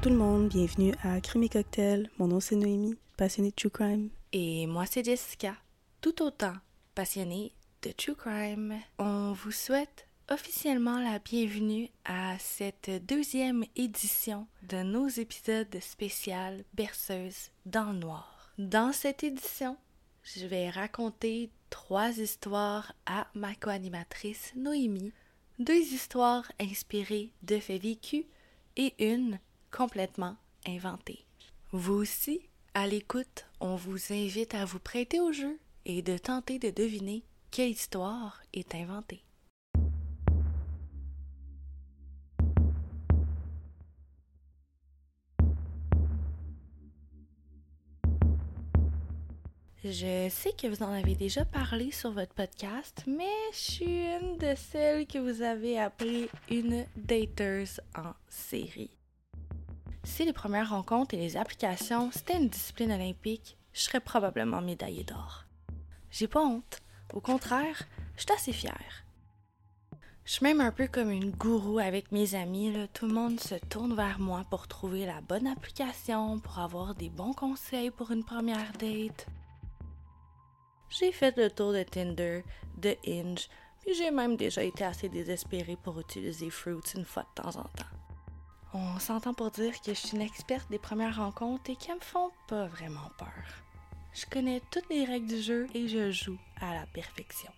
Tout le monde, bienvenue à Crime et Cocktail. Mon nom c'est Noémie, passionnée de True Crime. Et moi c'est Jessica, tout autant passionnée de True Crime. On vous souhaite officiellement la bienvenue à cette deuxième édition de nos épisodes spéciaux Berceuse dans le noir. Dans cette édition, je vais raconter trois histoires à ma co-animatrice Noémie, deux histoires inspirées de faits vécus et une complètement inventée. Vous aussi, à l'écoute, on vous invite à vous prêter au jeu et de tenter de deviner quelle histoire est inventée. Je sais que vous en avez déjà parlé sur votre podcast, mais je suis une de celles que vous avez appelées une dateuse en série. Si les premières rencontres et les applications c'était une discipline olympique, je serais probablement médaillée d'or. J'ai pas honte. Au contraire, je suis assez fière. Je suis même un peu comme une gourou avec mes amis. Tout le monde se tourne vers moi pour trouver la bonne application, pour avoir des bons conseils pour une première date. J'ai fait le tour de Tinder, de Hinge, puis j'ai même déjà été assez désespérée pour utiliser Fruits une fois de temps en temps. On s'entend pour dire que je suis une experte des premières rencontres et qu'elles me font pas vraiment peur. Je connais toutes les règles du jeu et je joue à la perfection.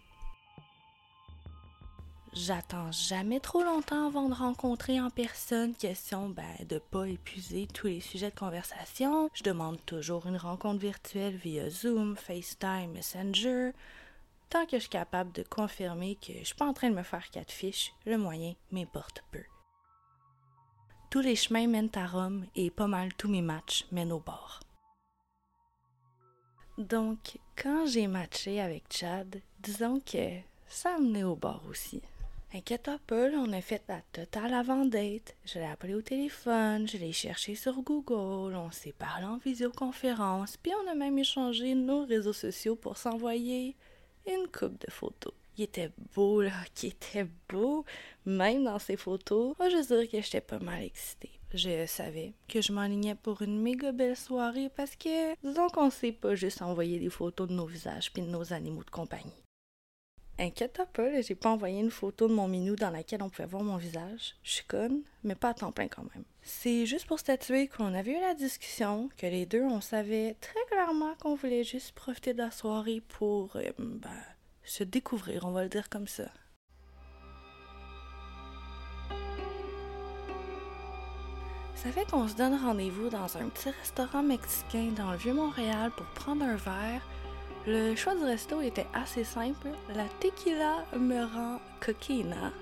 J'attends jamais trop longtemps avant de rencontrer en personne, question ben, de pas épuiser tous les sujets de conversation. Je demande toujours une rencontre virtuelle via Zoom, FaceTime, Messenger. Tant que je suis capable de confirmer que je suis pas en train de me faire quatre fiches, le moyen m'importe peu. Tous les chemins mènent à Rome et pas mal tous mes matchs mènent au bord. Donc, quand j'ai matché avec Chad, disons que ça menait au bord aussi. Inquiète pas, on a fait la totale avant-date. Je l'ai appelé au téléphone, je l'ai cherché sur Google, on s'est parlé en visioconférence, puis on a même échangé nos réseaux sociaux pour s'envoyer une coupe de photos. Il était beau, là, qui était beau, même dans ses photos. Moi, je dire que j'étais pas mal excitée. Je savais que je m'enlignais pour une méga belle soirée parce que, disons qu'on sait pas juste envoyer des photos de nos visages puis de nos animaux de compagnie. Inquiète pas, j'ai pas envoyé une photo de mon minou dans laquelle on pouvait voir mon visage. Je suis conne, mais pas à temps plein quand même. C'est juste pour statuer qu'on avait eu la discussion, que les deux, on savait très clairement qu'on voulait juste profiter de la soirée pour, euh, ben, se découvrir, on va le dire comme ça. Ça fait qu'on se donne rendez-vous dans un petit restaurant mexicain dans le Vieux-Montréal pour prendre un verre, le choix du resto était assez simple. La tequila me rend coquina.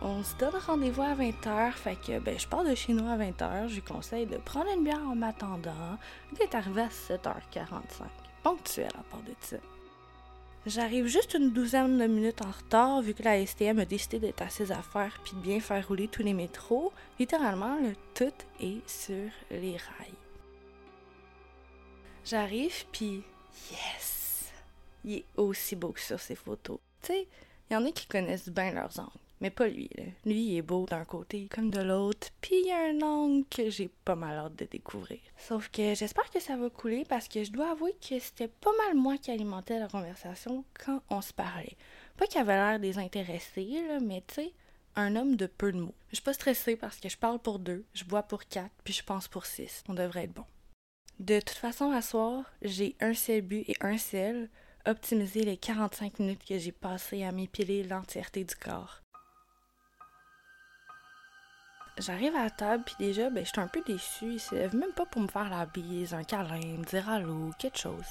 On se donne rendez-vous à 20h, fait que ben, je pars de chez nous à 20h. Je lui conseille de prendre une bière en m'attendant, d'être arrivé à 7h45. Ponctuel à part de ça. J'arrive juste une douzaine de minutes en retard vu que la STM a décidé d'être à ses affaires puis de bien faire rouler tous les métros. Littéralement, le tout est sur les rails. J'arrive, puis yes! Il est aussi beau que sur ses photos. Tu sais, il y en a qui connaissent bien leurs angles, mais pas lui. Là. Lui, il est beau d'un côté comme de l'autre, puis il y a un angle que j'ai pas mal hâte de découvrir. Sauf que j'espère que ça va couler parce que je dois avouer que c'était pas mal moi qui alimentais la conversation quand on se parlait. Pas qu'il avait l'air désintéressé, là, mais tu sais, un homme de peu de mots. Je suis pas stressée parce que je parle pour deux, je bois pour quatre, puis je pense pour six. On devrait être bon. De toute façon, à soir, j'ai un seul but et un seul, optimiser les 45 minutes que j'ai passées à m'épiler l'entièreté du corps. J'arrive à la table, puis déjà, ben, je suis un peu déçue. Il se lève même pas pour me faire la bise, un câlin, me dire allô, quelque chose.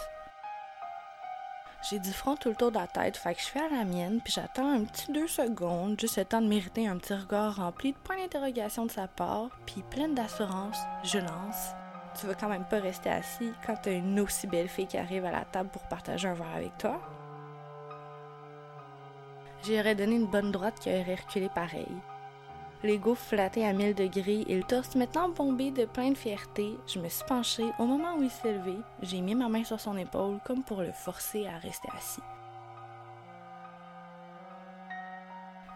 J'ai du front tout le tour de la tête, fait que je fais à la mienne, puis j'attends un petit deux secondes, juste le temps de mériter un petit regard rempli de points d'interrogation de sa part, puis pleine d'assurance, je lance tu vas quand même pas rester assis quand t'as une aussi belle fille qui arrive à la table pour partager un verre avec toi. J'aurais donné une bonne droite qui aurait reculé pareil. L'ego flatté à 1000 degrés et le torse maintenant bombé de plein de fierté, je me suis penchée au moment où il s'est levé, j'ai mis ma main sur son épaule comme pour le forcer à rester assis.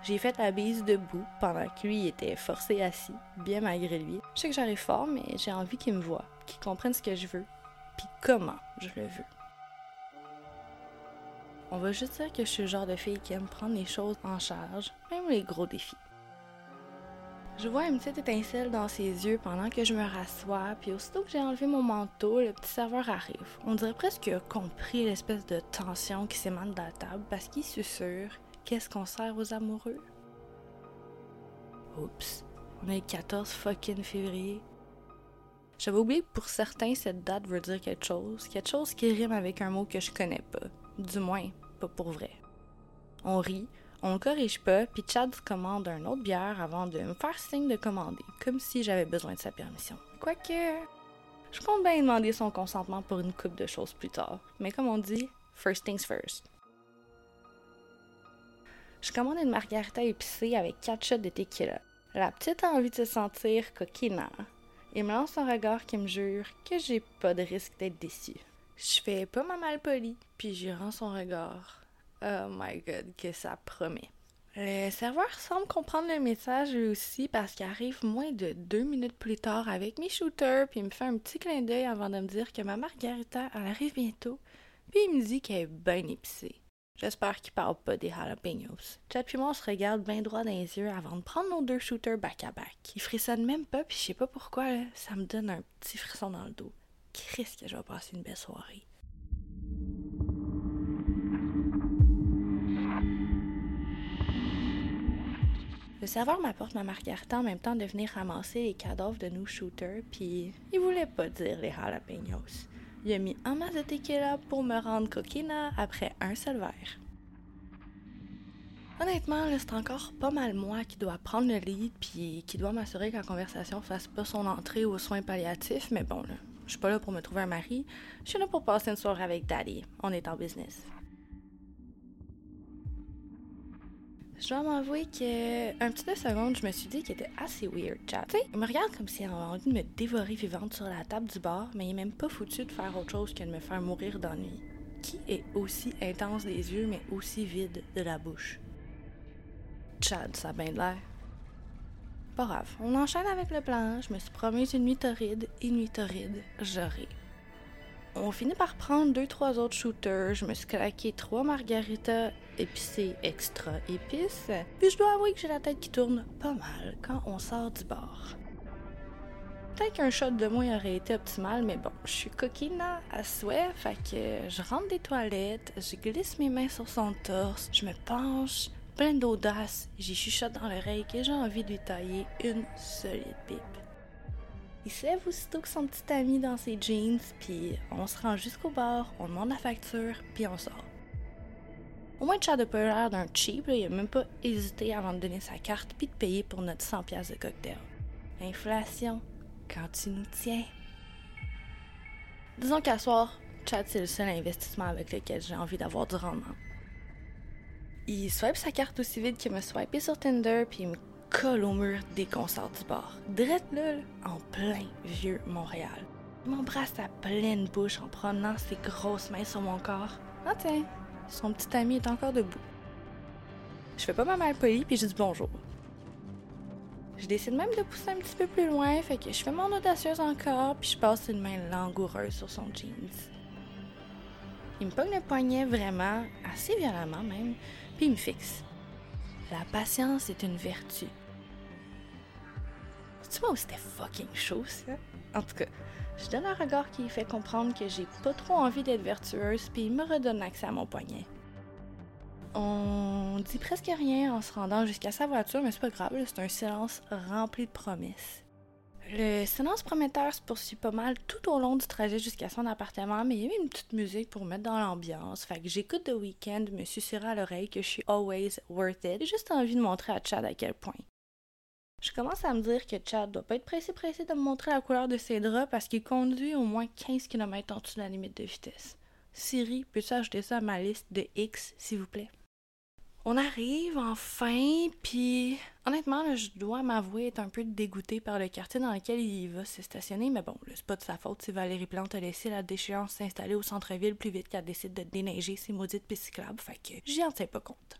J'ai fait la bise debout pendant que lui était forcé assis, bien malgré lui. Je sais que j'arrive fort, mais j'ai envie qu'il me voie, qu'il comprenne ce que je veux, puis comment je le veux. On va juste dire que je suis le genre de fille qui aime prendre les choses en charge, même les gros défis. Je vois une petite étincelle dans ses yeux pendant que je me rassois, puis aussitôt que j'ai enlevé mon manteau, le petit serveur arrive. On dirait presque compris l'espèce de tension qui s'émane de la table parce qu'il sûr qu'est-ce qu'on sert aux amoureux? Oups, on est le 14 fucking février. J'avais oublié que pour certains, cette date veut dire quelque chose, quelque chose qui rime avec un mot que je connais pas. Du moins, pas pour vrai. On rit, on ne corrige pas, puis Chad commande un autre bière avant de me faire signe de commander, comme si j'avais besoin de sa permission. Quoique, je compte bien demander son consentement pour une coupe de choses plus tard. Mais comme on dit, first things first. Je commande une margarita épicée avec 4 shots de tequila. La petite a envie de se sentir coquina. Il me lance un regard qui me jure que j'ai pas de risque d'être déçu. Je fais pas ma malpolie, puis j'y rends son regard. Oh my god, que ça promet. Le serveur semble comprendre le message lui aussi parce qu'il arrive moins de deux minutes plus tard avec mes shooters, puis il me fait un petit clin d'œil avant de me dire que ma margarita, elle arrive bientôt, puis il me dit qu'elle est bien épicée. J'espère qu'il parle pas des jalapenos. Chad on se regarde bien droit dans les yeux avant de prendre nos deux shooters back à back. Il frissonne même pas, puis je sais pas pourquoi, ça me donne un petit frisson dans le dos. Christ que je vais passer une belle soirée. Le serveur m'apporte ma margarita en même temps de venir ramasser les cadavres de nos shooters, puis il voulait pas dire les jalapenos. Il a mis un masse de tequila pour me rendre coquina après un seul verre. Honnêtement, c'est encore pas mal moi qui dois prendre le lead puis qui doit m'assurer que la conversation fasse pas son entrée aux soins palliatifs, mais bon, là, je suis pas là pour me trouver un mari, je suis là pour passer une soirée avec Daddy. On est en business. Je dois m'avouer que un petit deux secondes, je me suis dit qu'il était assez weird, chat. Tu sais, il me regarde comme s'il avait envie de me dévorer vivante sur la table du bar, mais il est même pas foutu de faire autre chose que de me faire mourir d'ennui. Qui est aussi intense des yeux, mais aussi vide de la bouche? Chad, ça a bien de l'air. Pas grave, on enchaîne avec le plan. Je me suis promis une nuit torride, une nuit torride, j'aurai. On finit par prendre deux, trois autres shooters. Je me suis claqué trois margaritas épicées extra épices. Puis je dois avouer que j'ai la tête qui tourne pas mal quand on sort du bar. Peut-être qu'un shot de moins aurait été optimal, mais bon, je suis coquine à souhait, fait que je rentre des toilettes, je glisse mes mains sur son torse, je me penche, pleine d'audace, j'y chuchote dans l'oreille que j'ai envie de lui tailler une solide pipe. Il se lève aussitôt que son petit ami dans ses jeans, puis on se rend jusqu'au bar, on demande la facture, puis on sort. Au moins, Chad a pas l'air d'un cheap, il a même pas hésité avant de donner sa carte puis de payer pour notre 100 pièces de cocktail. Inflation, quand tu nous tiens. Disons qu'à soir, Chad c'est le seul investissement avec lequel j'ai envie d'avoir du rendement. Il swipe sa carte aussi vite qu'il m'a swipé sur Tinder puis il me colle au mur des concerts du bar. Drette là, en plein vieux Montréal. Il m'embrasse à pleine bouche en prenant ses grosses mains sur mon corps. Ah tiens, son petit ami est encore debout. Je fais pas ma malpolie puis je dis bonjour. Je décide même de pousser un petit peu plus loin, fait que je fais mon audacieuse encore puis je passe une main langoureuse sur son jeans. Il me pogne le poignet vraiment, assez violemment même, puis il me fixe. La patience est une vertu. Tu vois où c'était fucking chaud, ça? En tout cas, je donne un regard qui fait comprendre que j'ai pas trop envie d'être vertueuse, puis il me redonne accès à mon poignet. On dit presque rien en se rendant jusqu'à sa voiture, mais c'est pas grave, c'est un silence rempli de promesses. Le silence prometteur se poursuit pas mal tout au long du trajet jusqu'à son appartement, mais il y avait une petite musique pour mettre dans l'ambiance. Fait que j'écoute The Weeknd me susurrer à l'oreille que je suis always worth it. J'ai juste envie de montrer à Chad à quel point. Je commence à me dire que Chad doit pas être pressé pressé de me montrer la couleur de ses draps parce qu'il conduit au moins 15 km en dessous de la limite de vitesse. Siri, peux-tu ajouter ça à ma liste de X, s'il vous plaît? On arrive enfin, puis honnêtement, je dois m'avouer être un peu dégoûtée par le quartier dans lequel il va se stationner, mais bon, c'est pas de sa faute si Valérie Plante a laissé la déchéance s'installer au centre-ville plus vite qu'elle décide de déneiger ses maudites pistes cyclables, fait que j'y en tiens pas compte.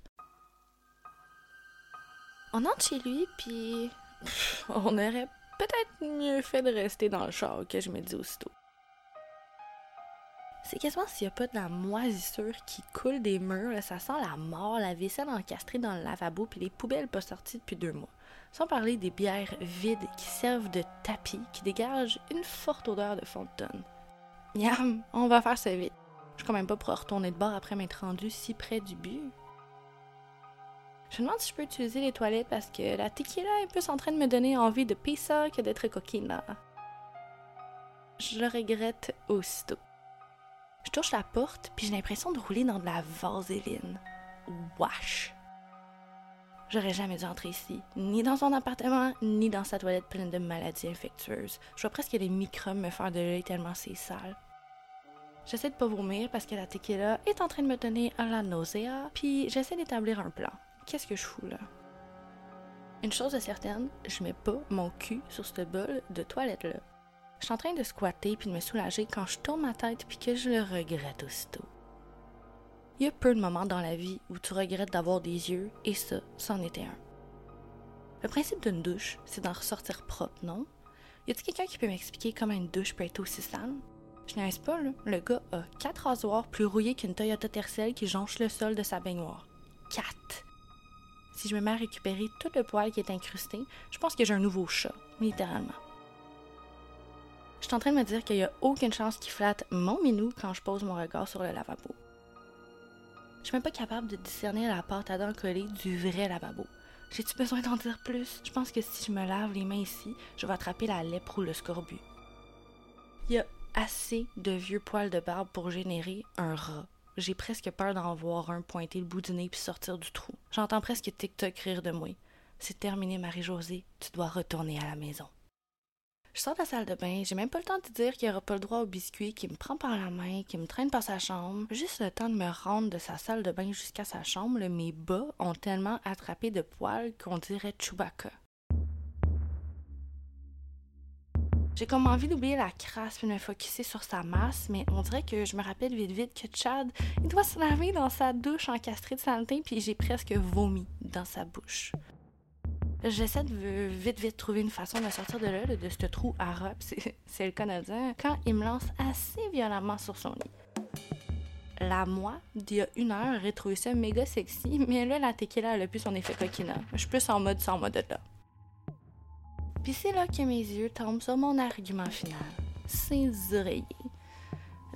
On entre chez lui, puis on aurait peut-être mieux fait de rester dans le char que je me dis aussitôt. C'est quasiment s'il n'y a pas de la moisissure qui coule des murs, ça sent la mort, la vaisselle encastrée dans le lavabo, puis les poubelles pas sorties depuis deux mois. Sans parler des bières vides qui servent de tapis, qui dégagent une forte odeur de fond de tonne. Yam, on va faire ça vite. Je suis quand même pas pour retourner de bord après m'être rendu si près du but. Je me demande si je peux utiliser les toilettes parce que la tequila est plus en train de me donner envie de pizza que d'être coquine. Je le regrette aussitôt. Je touche la porte, puis j'ai l'impression de rouler dans de la vaseline. Wesh! J'aurais jamais dû entrer ici, ni dans son appartement, ni dans sa toilette pleine de maladies infectieuses. Je vois presque les microbes me faire de l'œil tellement c'est sale. J'essaie de pas vomir parce que la tequila est en train de me donner à la nausée, puis j'essaie d'établir un plan. Qu'est-ce que je fous là? Une chose est certaine, je mets pas mon cul sur ce bol de toilette-là. Je suis en train de squatter puis de me soulager quand je tourne ma tête puis que je le regrette aussitôt. Il y a peu de moments dans la vie où tu regrettes d'avoir des yeux et ça, c'en était un. Le principe d'une douche, c'est d'en ressortir propre, non? Y a-t-il quelqu'un qui peut m'expliquer comment une douche peut être aussi sale? Je n'ai pas, là. Le gars a quatre rasoirs plus rouillés qu'une Toyota Tercel qui jonche le sol de sa baignoire. Quatre! Si je me mets à récupérer tout le poil qui est incrusté, je pense que j'ai un nouveau chat, littéralement. Je suis en train de me dire qu'il n'y a aucune chance qu'il flatte mon minou quand je pose mon regard sur le lavabo. Je suis même pas capable de discerner la pâte à dents collée du vrai lavabo. J'ai-tu besoin d'en dire plus? Je pense que si je me lave les mains ici, je vais attraper la lèpre ou le scorbut. Il y a assez de vieux poils de barbe pour générer un rat. J'ai presque peur d'en voir un pointer le bout du nez puis sortir du trou. J'entends presque TikTok rire de moi. C'est terminé, Marie-Josée. Tu dois retourner à la maison. Je sors de la salle de bain, j'ai même pas le temps de dire qu'il aura pas le droit au biscuit, qui me prend par la main, qui me traîne par sa chambre. Juste le temps de me rendre de sa salle de bain jusqu'à sa chambre, mes bas ont tellement attrapé de poils qu'on dirait Chewbacca. J'ai comme envie d'oublier la crasse et de me focusser sur sa masse, mais on dirait que je me rappelle vite vite que Chad, il doit se laver dans sa douche encastrée de saleté, puis j'ai presque vomi dans sa bouche. J'essaie de vite, vite trouver une façon de sortir de là, de ce trou à rap, c'est le Canadien, quand il me lance assez violemment sur son lit. La moi, d'il y a une heure, aurait trouvé ça méga sexy, mais là, la tequila, elle a plus son effet coquina. Je suis plus en mode sans mode là. Puis c'est là que mes yeux tombent sur mon argument final. Ses oreillers.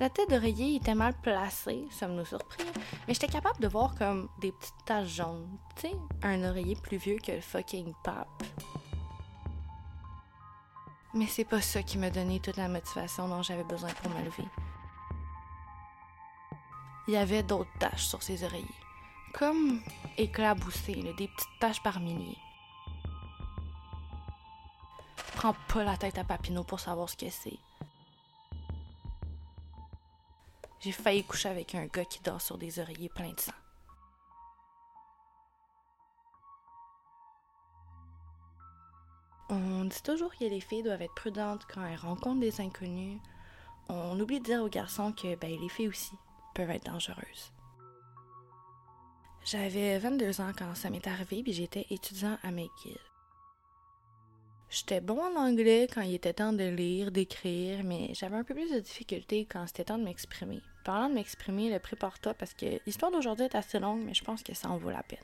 La tête d'oreiller était mal placée, ça me nous surprit, mais j'étais capable de voir comme des petites taches jaunes. Tu sais, un oreiller plus vieux que le fucking pape. Mais c'est pas ça qui m'a donné toute la motivation dont j'avais besoin pour me lever. Il y avait d'autres taches sur ses oreillers, comme éclaboussées, des petites taches par milliers. Prends pas la tête à Papineau pour savoir ce que c'est. J'ai failli coucher avec un gars qui dort sur des oreillers pleins de sang. On dit toujours que les filles doivent être prudentes quand elles rencontrent des inconnus. On oublie de dire aux garçons que ben, les filles aussi peuvent être dangereuses. J'avais 22 ans quand ça m'est arrivé, puis j'étais étudiant à McGill. J'étais bon en anglais quand il était temps de lire, d'écrire, mais j'avais un peu plus de difficultés quand c'était temps de m'exprimer. Parlant de m'exprimer, le prépare-toi parce que l'histoire d'aujourd'hui est assez longue, mais je pense que ça en vaut la peine.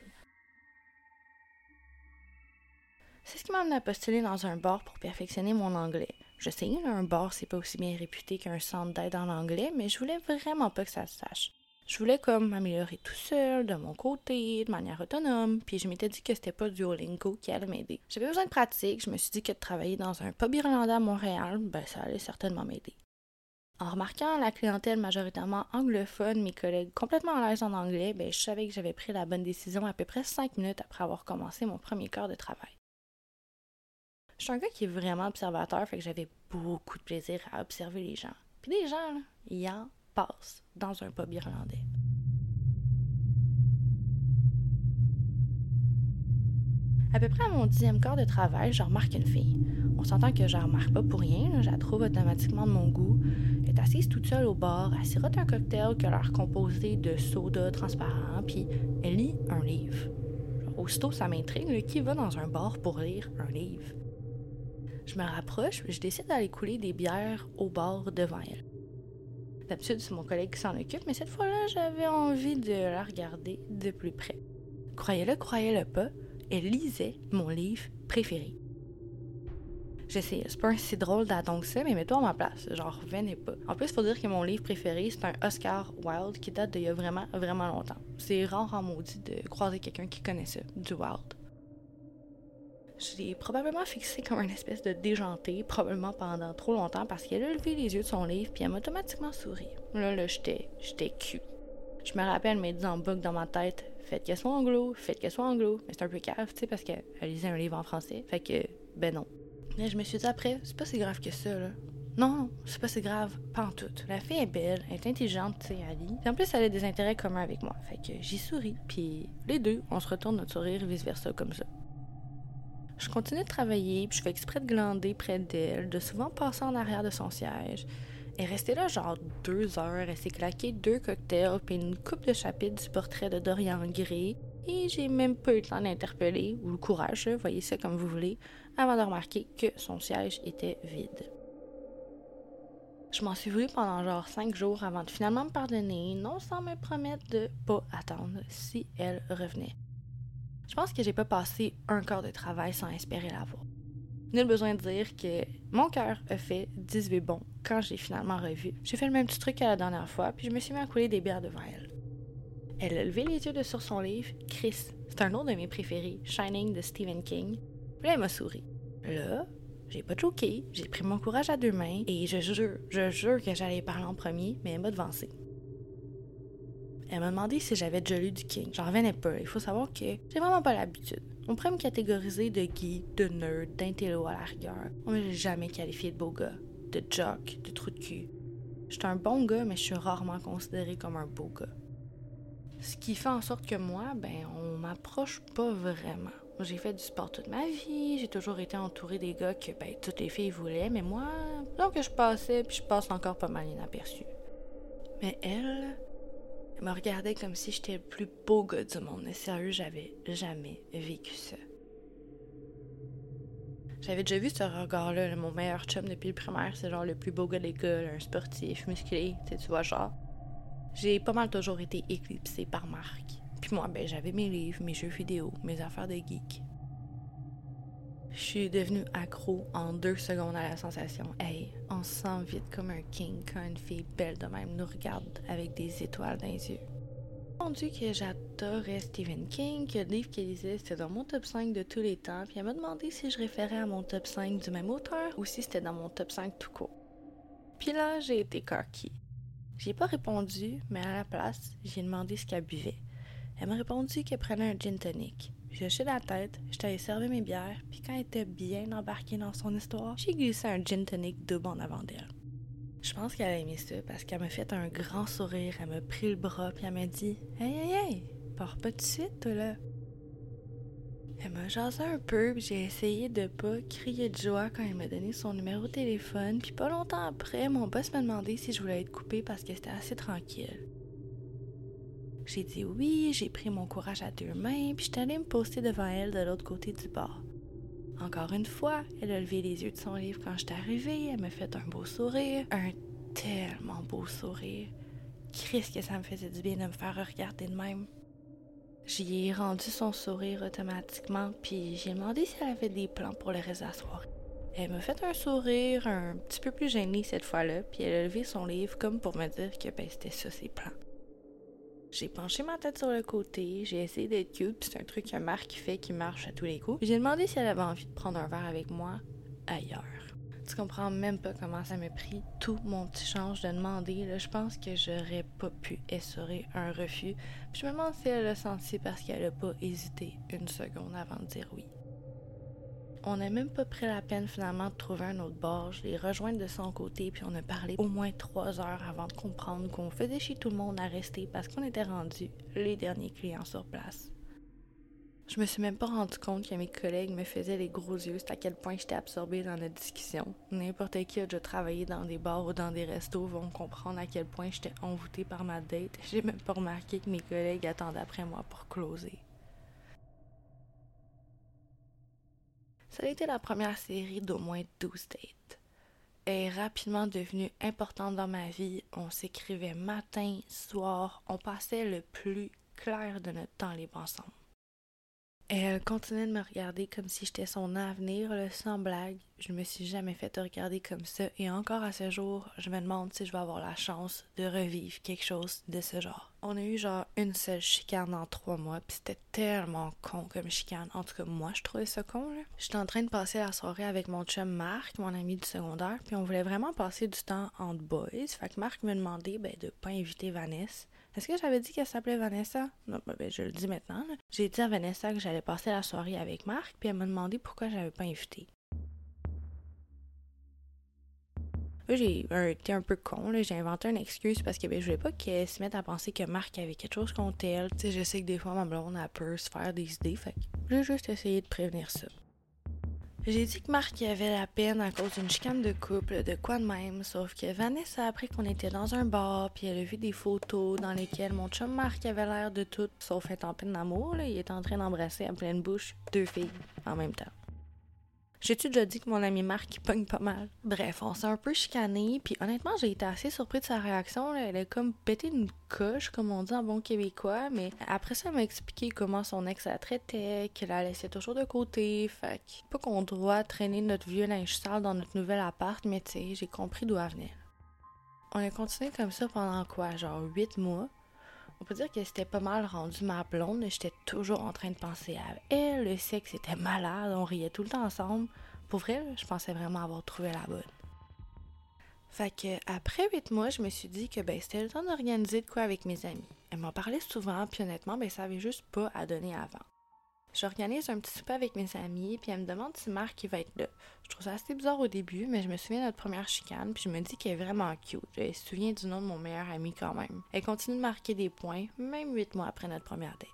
C'est ce qui m'a amené à postuler dans un bar pour perfectionner mon anglais. Je sais, un bar, c'est pas aussi bien réputé qu'un centre d'aide en anglais, mais je voulais vraiment pas que ça se sache. Je voulais comme m'améliorer tout seul, de mon côté, de manière autonome, puis je m'étais dit que c'était pas Duolingo qui allait m'aider. J'avais besoin de pratique, je me suis dit que de travailler dans un pub irlandais à Montréal, ben ça allait certainement m'aider. En remarquant la clientèle majoritairement anglophone, mes collègues complètement à l'aise en anglais, ben je savais que j'avais pris la bonne décision à peu près cinq minutes après avoir commencé mon premier quart de travail. Je suis un gars qui est vraiment observateur, fait que j'avais beaucoup de plaisir à observer les gens. Puis les gens, là, en passe dans un pub irlandais. À peu près à mon dixième quart de travail, je remarque une fille. On s'entend que je la remarque pas pour rien, je la trouve automatiquement de mon goût. Elle est assise toute seule au bar, elle sirote un cocktail qui a composé de soda transparent, puis elle lit un livre. aussitôt, ça m'intrigue, qui va dans un bar pour lire un livre? Je me rapproche, je décide d'aller couler des bières au bar devant elle. D'habitude, c'est mon collègue qui s'en occupe, mais cette fois-là, j'avais envie de la regarder de plus près. Croyez-le, croyez-le pas, elle lisait mon livre préféré. J'essayais, c'est pas si drôle d'attendre mais mets-toi à ma place, genre revenez pas. En plus, faut dire que mon livre préféré, c'est un Oscar Wilde qui date d'il y a vraiment, vraiment longtemps. C'est rare en maudit de croiser quelqu'un qui connaît ça, du Wilde. Je l'ai probablement fixé comme une espèce de déjanté, probablement pendant trop longtemps, parce qu'elle a levé les yeux de son livre, puis elle m'a automatiquement souri. Là, là, j'étais, j'étais cul. Je me rappelle, mais dit en boucle dans ma tête, faites qu'elle soit anglo, faites qu'elle soit anglo. Mais c'est un peu cave, tu sais, parce qu'elle lisait un livre en français. Fait que, ben non. Mais je me suis dit après, c'est pas si grave que ça, là. Non, c'est pas si grave, pas en tout. La fille est belle, elle est intelligente, tu sais, elle lit. En plus, elle a des intérêts communs avec moi. Fait que j'y souris, puis les deux, on se retourne notre sourire vice-versa comme ça. Je continue de travailler, puis je fais exprès de glander près d'elle, de souvent passer en arrière de son siège. Est restée là genre deux heures, elle s'est claqué deux cocktails, puis une coupe de chapitres du portrait de Dorian Gray, et j'ai même pas eu le temps d'interpeller, ou le courage, voyez ça comme vous voulez, avant de remarquer que son siège était vide. Je m'en suis voulu pendant genre cinq jours avant de finalement me pardonner, non sans me promettre de pas attendre si elle revenait. Je pense que j'ai pas passé un quart de travail sans espérer la voir. Nul besoin de dire que mon cœur a fait 18 bons quand j'ai finalement revu. J'ai fait le même petit truc que la dernière fois, puis je me suis mis à couler des bières devant elle. Elle a levé les yeux de sur son livre, Chris. C'est un autre de mes préférés, Shining de Stephen King. Puis là, elle m'a souri. Là, j'ai pas choqué, j'ai pris mon courage à deux mains et je jure, je jure que j'allais parler en premier, mais elle m'a devancé. Elle m'a demandé si j'avais déjà lu du King. J'en revenais pas. Il faut savoir que j'ai vraiment pas l'habitude. On pourrait me catégoriser de geek, de nerd, d'intello à la rigueur. Moi, j'ai jamais qualifié de beau gars, de jock, de trou de cul. Je suis un bon gars, mais je suis rarement considéré comme un beau gars. Ce qui fait en sorte que moi, ben, on m'approche pas vraiment. J'ai fait du sport toute ma vie, j'ai toujours été entourée des gars que ben, toutes les filles voulaient, mais moi, donc je passais, puis je passe encore pas mal inaperçu. Mais elle, elle me regardait comme si j'étais le plus beau gars du monde. Mais sérieux, j'avais jamais vécu ça. J'avais déjà vu ce regard-là. Mon meilleur chum depuis le primaire, c'est genre le plus beau gars de l'école, un sportif, musclé, tu vois, genre. J'ai pas mal toujours été éclipsée par Marc. Puis moi, ben, j'avais mes livres, mes jeux vidéo, mes affaires de geek. Je suis devenue accro en deux secondes à la sensation. Hey, on se sent vite comme un king quand une fille belle de même nous regarde avec des étoiles dans les yeux. On dit que j'adorais Stephen King, que le livre qu'elle lisait c'était dans mon top 5 de tous les temps, puis elle m'a demandé si je référais à mon top 5 du même auteur ou si c'était dans mon top 5 tout court. Puis là, j'ai été cocky. J'ai pas répondu, mais à la place, j'ai demandé ce qu'elle buvait. Elle m'a répondu qu'elle prenait un gin tonic. J'ai hoché la tête, j'étais allée servir mes bières, puis quand elle était bien embarquée dans son histoire, j'ai glissé un gin tonic double en avant d'elle. Je pense qu'elle a aimé ça parce qu'elle m'a fait un grand sourire, elle m'a pris le bras, puis elle m'a dit Hey, hey, hey, pars pas tout de suite, toi là. Elle m'a jasé un peu, puis j'ai essayé de pas crier de joie quand elle m'a donné son numéro de téléphone, puis pas longtemps après, mon boss m'a demandé si je voulais être coupée parce que c'était assez tranquille. J'ai dit oui, j'ai pris mon courage à deux mains, puis j'étais allée me poster devant elle de l'autre côté du bar. Encore une fois, elle a levé les yeux de son livre quand j'étais arrivée, elle m'a fait un beau sourire, un tellement beau sourire. Christ que ça me faisait du bien de me faire regarder de même. J'y ai rendu son sourire automatiquement, puis j'ai demandé si elle avait des plans pour le reste de la soirée. Elle m'a fait un sourire un petit peu plus gêné cette fois-là, puis elle a levé son livre comme pour me dire que ben, c'était ça ses plans. J'ai penché ma tête sur le côté, j'ai essayé d'être cute, c'est un truc que Marc fait qui marche à tous les coups. J'ai demandé si elle avait envie de prendre un verre avec moi ailleurs. Tu comprends même pas comment ça m'a pris tout mon petit change de demander. Je pense que j'aurais pas pu essorer un refus. Puis je me demande si elle l'a senti parce qu'elle a pas hésité une seconde avant de dire oui. On n'a même pas pris la peine finalement de trouver un autre bar. Je l'ai rejoint de son côté, puis on a parlé au moins trois heures avant de comprendre qu'on faisait chez tout le monde à rester parce qu'on était rendu les derniers clients sur place. Je me suis même pas rendu compte que mes collègues me faisaient les gros yeux, c'est à quel point j'étais absorbée dans la discussion. N'importe qui a déjà travaillé dans des bars ou dans des restos vont comprendre à quel point j'étais envoûtée par ma date. J'ai même pas remarqué que mes collègues attendaient après moi pour closer. Ça a été la première série d'au moins 12 dates. Elle est rapidement devenue importante dans ma vie. On s'écrivait matin, soir, on passait le plus clair de notre temps libre ensemble. Elle continuait de me regarder comme si j'étais son avenir, sans blague. Je me suis jamais fait regarder comme ça et encore à ce jour, je me demande si je vais avoir la chance de revivre quelque chose de ce genre. On a eu genre une seule chicane en trois mois, puis c'était tellement con comme chicane. En tout cas, moi, je trouvais ça con, là. J'étais en train de passer la soirée avec mon chum Marc, mon ami du secondaire, puis on voulait vraiment passer du temps entre boys. Fait que Marc me demandait ben, de pas inviter Vanessa. Est-ce que j'avais dit qu'elle s'appelait Vanessa? Non, ben, ben je le dis maintenant. J'ai dit à Vanessa que j'allais passer la soirée avec Marc, puis elle m'a demandé pourquoi j'avais pas invité. j'ai été un peu con, j'ai inventé une excuse parce que ben, je voulais pas qu'elle se mette à penser que Marc avait quelque chose contre elle. Je sais que des fois ma blonde a peur se faire des idées, fait j'ai juste essayé de prévenir ça. J'ai dit que Marc avait la peine à cause d'une chicane de couple, de quoi de même, sauf que Vanessa a appris qu'on était dans un bar, puis elle a vu des photos dans lesquelles mon chum Marc avait l'air de tout, sauf être en peine d'amour, il est en train d'embrasser à pleine bouche deux filles en même temps. J'ai-tu déjà dit que mon ami Marc pogne pas mal? Bref, on s'est un peu chicané, puis honnêtement, j'ai été assez surpris de sa réaction. Elle a comme pété une coche, comme on dit en bon québécois, mais après ça, elle m'a expliqué comment son ex la traitait, qu'elle la laissait toujours de côté. Fait que, pas qu'on doit traîner notre vieux linge sale dans notre nouvel appart, mais tu sais, j'ai compris d'où elle venait. On a continué comme ça pendant quoi? Genre huit mois? On peut dire que c'était pas mal rendu ma blonde. J'étais toujours en train de penser à elle. Le sexe était malade. On riait tout le temps ensemble. Pour vrai, je pensais vraiment avoir trouvé la bonne. Fait que après huit mois, je me suis dit que ben, c'était le temps d'organiser de quoi avec mes amis. Elle m'en parlait souvent, puis honnêtement, ben, ça avait juste pas à donner avant. J'organise un petit souper avec mes amis, puis elle me demande si Marc va être là. Je trouve ça assez bizarre au début, mais je me souviens de notre première chicane, puis je me dis qu'elle est vraiment cute. Je me souviens du nom de mon meilleur ami quand même. Elle continue de marquer des points, même huit mois après notre première date.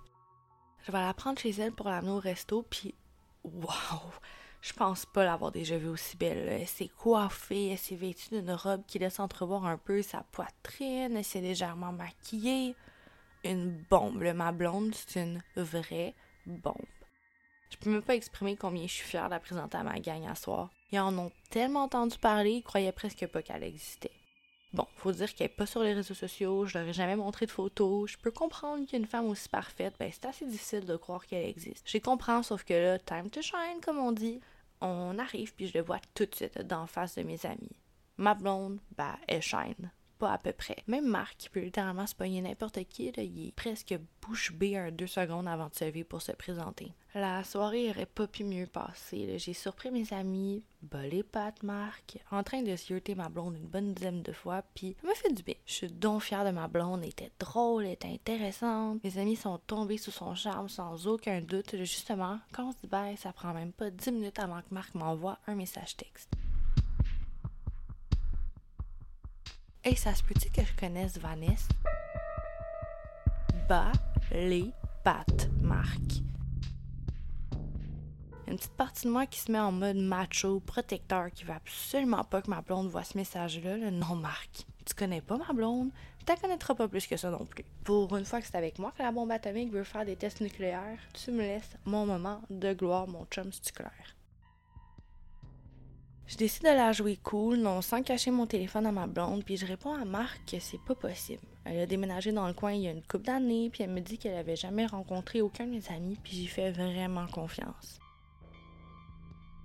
Je vais la prendre chez elle pour l'amener au resto, puis waouh! Je pense pas l'avoir déjà vue aussi belle. Elle s'est coiffée, elle s'est vêtue d'une robe qui laisse entrevoir un peu sa poitrine, elle s'est légèrement maquillée. Une bombe, ma blonde, c'est une vraie bombe. Je peux même pas exprimer combien je suis fière de la présenter à ma gang à soir. Ils en ont tellement entendu parler, ils croyaient presque pas qu'elle existait. Bon, faut dire qu'elle est pas sur les réseaux sociaux, je leur ai jamais montré de photos. Je peux comprendre qu'une femme aussi parfaite, ben c'est assez difficile de croire qu'elle existe. Je comprends, sauf que là, time to shine, comme on dit. On arrive, puis je le vois tout de suite d'en face de mes amis. Ma blonde, ben, elle shine à peu près. Même Marc, qui peut littéralement se pogner n'importe qui, il est presque bouche bée un deux secondes avant de se lever pour se présenter. La soirée aurait pas pu mieux passer. J'ai surpris mes amis, les pattes, Marc, en train de jeter ma blonde une bonne dizaine de fois, puis ça m'a fait du bien. Je suis donc fière de ma blonde, elle était drôle, elle était intéressante. Mes amis sont tombés sous son charme sans aucun doute. Justement, quand on se dit ça prend même pas dix minutes avant que Marc m'envoie un message texte. Hey, ça se peut-tu que je connaisse Vanessa? Bas les pattes, Marc. Une petite partie de moi qui se met en mode macho, protecteur, qui veut absolument pas que ma blonde voit ce message-là. Non, Marc, tu connais pas ma blonde, tu la connaîtras pas plus que ça non plus. Pour une fois que c'est avec moi que la bombe atomique veut faire des tests nucléaires, tu me laisses mon moment de gloire, mon chum, c'est clair. Je décide de la jouer cool, non sans cacher mon téléphone à ma blonde, puis je réponds à Marc que c'est pas possible. Elle a déménagé dans le coin il y a une couple d'années, puis elle me dit qu'elle avait jamais rencontré aucun de mes amis, puis j'y fais vraiment confiance.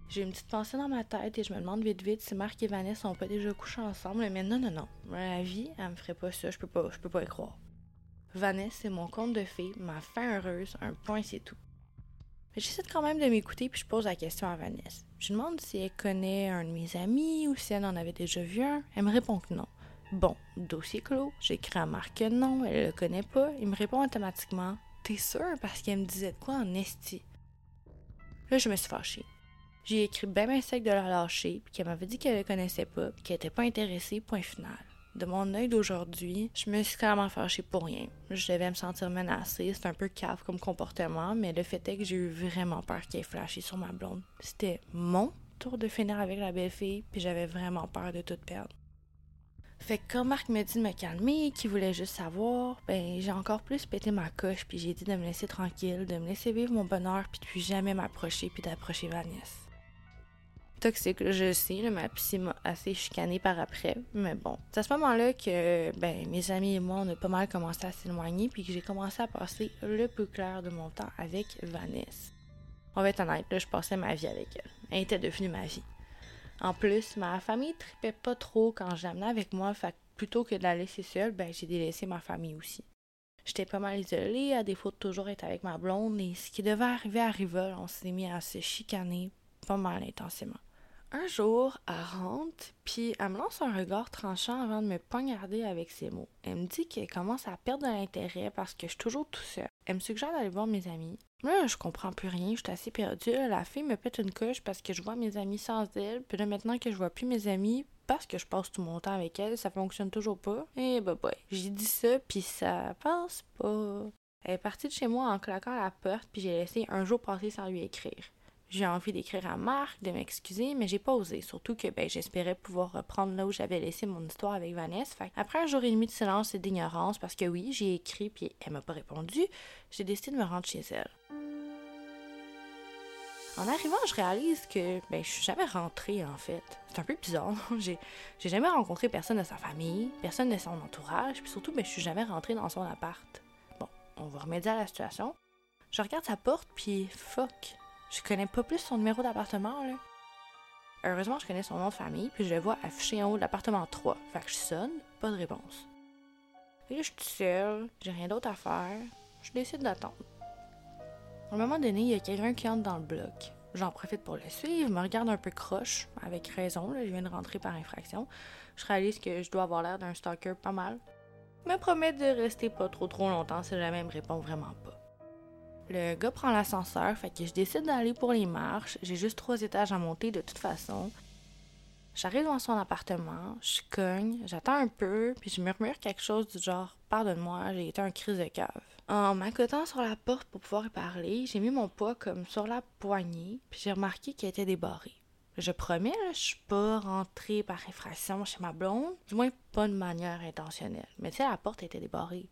J'ai une petite pensée dans ma tête et je me demande vite vite si Marc et Vanessa sont pas déjà couchés ensemble, mais non, non, non. La vie, elle me ferait pas ça, je peux pas, je peux pas y croire. Vanessa, c'est mon conte de fées, ma fin heureuse, un point c'est tout. J'essaie quand même de m'écouter puis je pose la question à Vanessa. Je demande si elle connaît un de mes amis ou si elle en avait déjà vu un. Elle me répond que non. Bon, dossier clos. J'écris à Marc que non, elle le connaît pas. Il me répond automatiquement T'es sûr? Parce qu'elle me disait de quoi en esti? Là, je me suis fâchée. J'ai écrit bien bien sec de la lâcher, puis qu'elle m'avait dit qu'elle le connaissait pas, puis qu'elle était pas intéressée, point final de mon œil d'aujourd'hui, je me suis clairement fâchée pour rien. Je devais me sentir menacée, c'est un peu cave comme comportement, mais le fait est que j'ai eu vraiment peur qu'elle flashé sur ma blonde. C'était mon tour de finir avec la belle fille, puis j'avais vraiment peur de tout perdre. Fait que quand Marc me dit de me calmer, qu'il voulait juste savoir, ben j'ai encore plus pété ma coche, puis j'ai dit de me laisser tranquille, de me laisser vivre mon bonheur, puis de plus jamais m'approcher, puis d'approcher Vanessa. Toxique, je sais, ma psy m'a assez chicanée par après, mais bon. C'est à ce moment-là que ben, mes amis et moi, on a pas mal commencé à s'éloigner, puis que j'ai commencé à passer le plus clair de mon temps avec Vanessa. On va être honnête, là, je passais ma vie avec elle. Elle était devenue ma vie. En plus, ma famille tripait pas trop quand je l'amenais avec moi, fait que plutôt que de la laisser seule, ben, j'ai délaissé ma famille aussi. J'étais pas mal isolée, à défaut de toujours être avec ma blonde, et ce qui devait arriver arriva, on s'est mis à se chicaner pas mal intensément. Un jour, elle rentre, puis elle me lance un regard tranchant avant de me poignarder avec ses mots. Elle me dit qu'elle commence à perdre de l'intérêt parce que je suis toujours tout seul. Elle me suggère d'aller voir mes amis. Là, je comprends plus rien, je suis assez perdue. La fille me pète une coche parce que je vois mes amis sans elle, puis là, maintenant que je vois plus mes amis, parce que je passe tout mon temps avec elle, ça fonctionne toujours pas. Et bah boy, j'ai dit ça, puis ça passe pas. Elle est partie de chez moi en claquant la porte, puis j'ai laissé un jour passer sans lui écrire. J'ai envie d'écrire à Marc, de m'excuser, mais j'ai pas osé. Surtout que ben, j'espérais pouvoir reprendre là où j'avais laissé mon histoire avec Vanessa. après un jour et demi de silence et d'ignorance, parce que oui, j'ai écrit puis elle m'a pas répondu, j'ai décidé de me rendre chez elle. En arrivant, je réalise que ben, je suis jamais rentrée en fait. C'est un peu bizarre. j'ai, j'ai jamais rencontré personne de sa famille, personne de son entourage, puis surtout, ben, je suis jamais rentrée dans son appart. Bon, on va remédier à la situation. Je regarde sa porte, puis fuck, je connais pas plus son numéro d'appartement, là. Heureusement, je connais son nom de famille, puis je le vois affiché en haut de l'appartement 3. Fait que je sonne, pas de réponse. Et là, je suis seule, j'ai rien d'autre à faire. Je décide d'attendre. À un moment donné, il y a quelqu'un qui entre dans le bloc. J'en profite pour le suivre, me regarde un peu croche, avec raison, là, je viens de rentrer par infraction. Je réalise que je dois avoir l'air d'un stalker pas mal. Me promet de rester pas trop trop longtemps si jamais il me répond vraiment pas. Le gars prend l'ascenseur, fait que je décide d'aller pour les marches. J'ai juste trois étages à monter de toute façon. J'arrive dans son appartement, je cogne, j'attends un peu, puis je murmure quelque chose du genre Pardonne-moi, j'ai été un crise de cave. En m'accotant sur la porte pour pouvoir y parler, j'ai mis mon poids comme sur la poignée, puis j'ai remarqué qu'elle était débarrée. Je promets, je suis pas rentrée par infraction chez ma blonde, du moins pas de manière intentionnelle. Mais tu la porte était débarrée.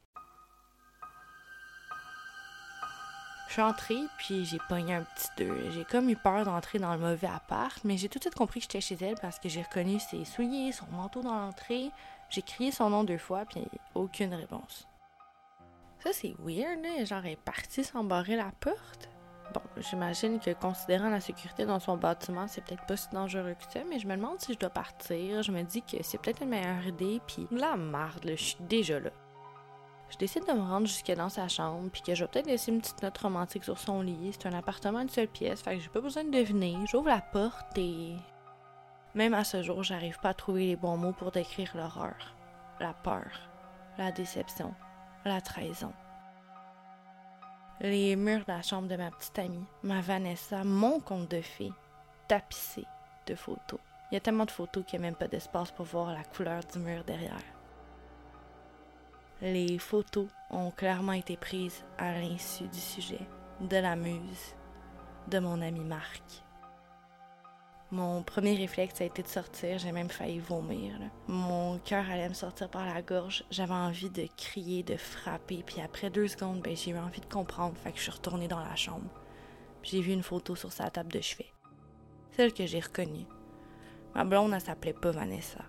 Suis entrée, puis j'ai pogné un petit deux. J'ai comme eu peur d'entrer dans le mauvais appart, mais j'ai tout de suite compris que j'étais chez elle parce que j'ai reconnu ses souliers, son manteau dans l'entrée. J'ai crié son nom deux fois, puis aucune réponse. Ça, c'est weird, là. Genre, elle est partie sans barrer la porte. Bon, j'imagine que considérant la sécurité dans son bâtiment, c'est peut-être pas si dangereux que ça, mais je me demande si je dois partir. Je me dis que c'est peut-être une meilleure idée, puis la marde, je suis déjà là. Je décide de me rendre jusque dans sa chambre, puis que je vais peut-être laisser une petite note romantique sur son lit. C'est un appartement d'une seule pièce, fait que j'ai pas besoin de deviner. J'ouvre la porte et. Même à ce jour, j'arrive pas à trouver les bons mots pour décrire l'horreur, la peur, la déception, la trahison. Les murs de la chambre de ma petite amie, ma Vanessa, mon conte de fées, tapissés de photos. Il y a tellement de photos qu'il n'y a même pas d'espace pour voir la couleur du mur derrière. Les photos ont clairement été prises à l'insu du sujet, de la muse, de mon ami Marc. Mon premier réflexe a été de sortir, j'ai même failli vomir. Mon cœur allait me sortir par la gorge, j'avais envie de crier, de frapper, puis après deux secondes, ben, j'ai eu envie de comprendre, fait que je suis retournée dans la chambre. J'ai vu une photo sur sa table de chevet. Celle que j'ai reconnue. Ma blonde, elle s'appelait pas Vanessa.